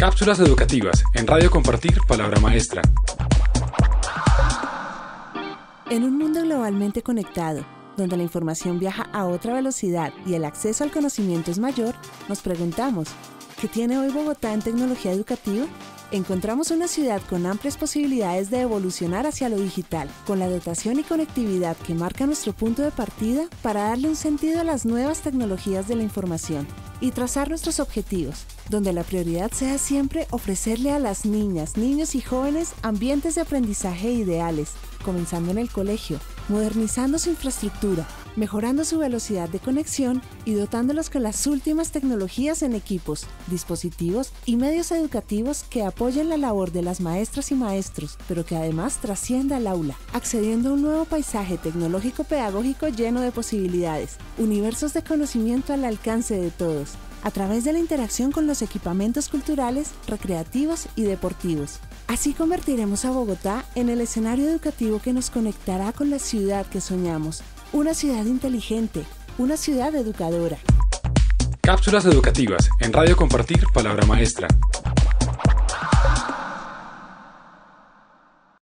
Cápsulas educativas en Radio Compartir Palabra Maestra. En un mundo globalmente conectado, donde la información viaja a otra velocidad y el acceso al conocimiento es mayor, nos preguntamos, ¿qué tiene hoy Bogotá en tecnología educativa? encontramos una ciudad con amplias posibilidades de evolucionar hacia lo digital, con la dotación y conectividad que marca nuestro punto de partida para darle un sentido a las nuevas tecnologías de la información y trazar nuestros objetivos, donde la prioridad sea siempre ofrecerle a las niñas, niños y jóvenes ambientes de aprendizaje ideales, comenzando en el colegio, modernizando su infraestructura, mejorando su velocidad de conexión y dotándolos con las últimas tecnologías en equipos, dispositivos y medios educativos que apoyen la labor de las maestras y maestros, pero que además trascienda al aula, accediendo a un nuevo paisaje tecnológico pedagógico lleno de posibilidades, universos de conocimiento al alcance de todos, a través de la interacción con los equipamientos culturales, recreativos y deportivos. Así convertiremos a Bogotá en el escenario educativo que nos conectará con la ciudad que soñamos, una ciudad inteligente, una ciudad educadora. Cápsulas educativas en Radio Compartir Palabra Maestra.